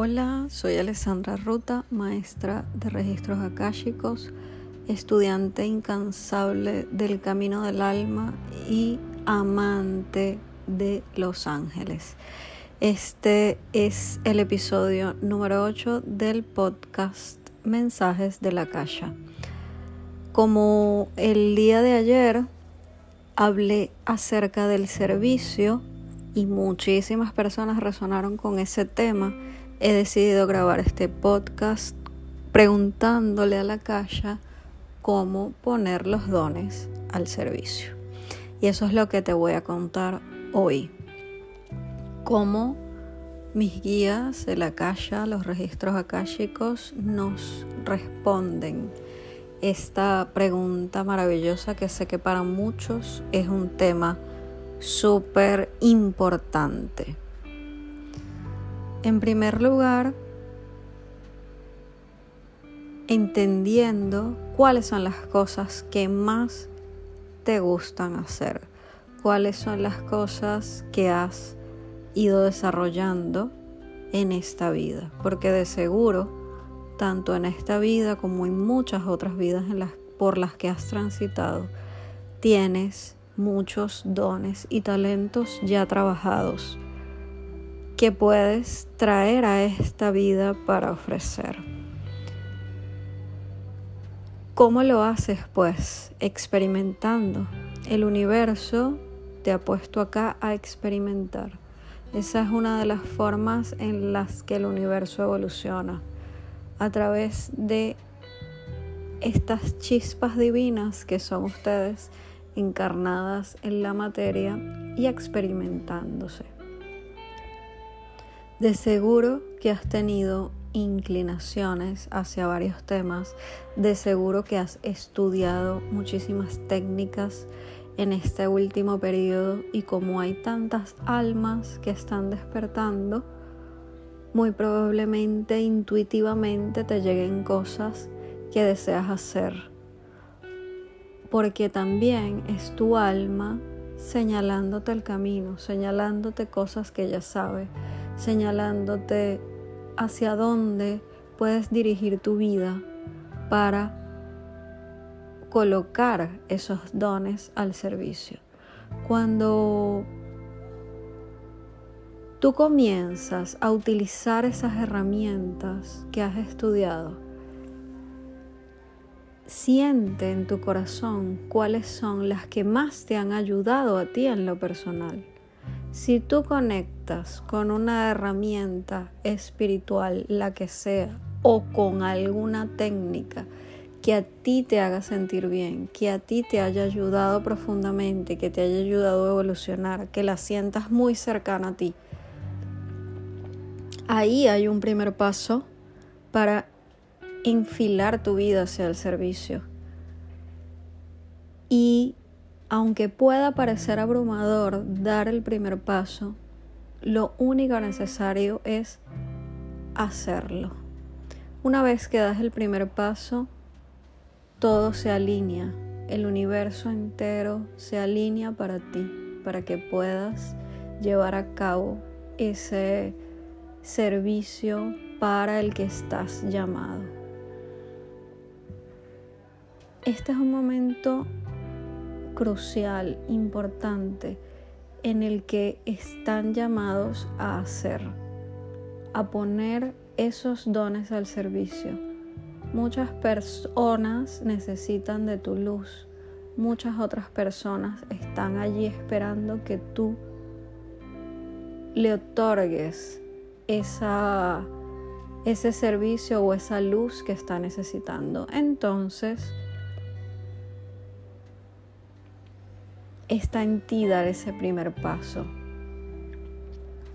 Hola, soy Alessandra Ruta, maestra de registros akáshicos, estudiante incansable del camino del alma y amante de Los Ángeles. Este es el episodio número 8 del podcast Mensajes de la Calle. Como el día de ayer hablé acerca del servicio y muchísimas personas resonaron con ese tema, he decidido grabar este podcast preguntándole a la calle cómo poner los dones al servicio. Y eso es lo que te voy a contar hoy. Cómo mis guías de la calle, los registros akáshicos, nos responden esta pregunta maravillosa que sé que para muchos es un tema súper importante. En primer lugar, entendiendo cuáles son las cosas que más te gustan hacer, cuáles son las cosas que has ido desarrollando en esta vida, porque de seguro, tanto en esta vida como en muchas otras vidas por las que has transitado, tienes muchos dones y talentos ya trabajados que puedes traer a esta vida para ofrecer. ¿Cómo lo haces? Pues experimentando. El universo te ha puesto acá a experimentar. Esa es una de las formas en las que el universo evoluciona, a través de estas chispas divinas que son ustedes encarnadas en la materia y experimentándose. De seguro que has tenido inclinaciones hacia varios temas, de seguro que has estudiado muchísimas técnicas en este último periodo y como hay tantas almas que están despertando, muy probablemente intuitivamente te lleguen cosas que deseas hacer. Porque también es tu alma señalándote el camino, señalándote cosas que ella sabe, señalándote hacia dónde puedes dirigir tu vida para colocar esos dones al servicio. Cuando tú comienzas a utilizar esas herramientas que has estudiado, Siente en tu corazón cuáles son las que más te han ayudado a ti en lo personal. Si tú conectas con una herramienta espiritual, la que sea, o con alguna técnica que a ti te haga sentir bien, que a ti te haya ayudado profundamente, que te haya ayudado a evolucionar, que la sientas muy cercana a ti, ahí hay un primer paso para enfilar tu vida hacia el servicio. Y aunque pueda parecer abrumador dar el primer paso, lo único necesario es hacerlo. Una vez que das el primer paso, todo se alinea, el universo entero se alinea para ti, para que puedas llevar a cabo ese servicio para el que estás llamado. Este es un momento crucial, importante, en el que están llamados a hacer, a poner esos dones al servicio. Muchas personas necesitan de tu luz, muchas otras personas están allí esperando que tú le otorgues esa, ese servicio o esa luz que está necesitando. Entonces, está en ti dar ese primer paso.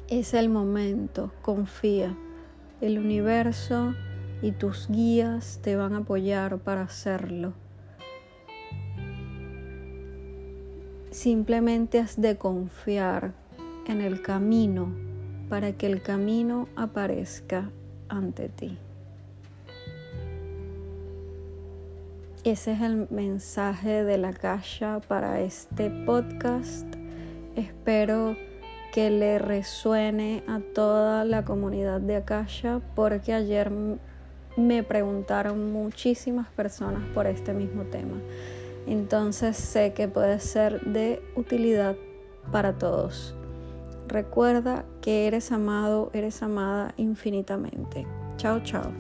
Es el momento, confía. El universo y tus guías te van a apoyar para hacerlo. Simplemente has de confiar en el camino para que el camino aparezca ante ti. Ese es el mensaje de la calle para este podcast. Espero que le resuene a toda la comunidad de Akasha porque ayer me preguntaron muchísimas personas por este mismo tema. Entonces sé que puede ser de utilidad para todos. Recuerda que eres amado, eres amada infinitamente. Chao, chao.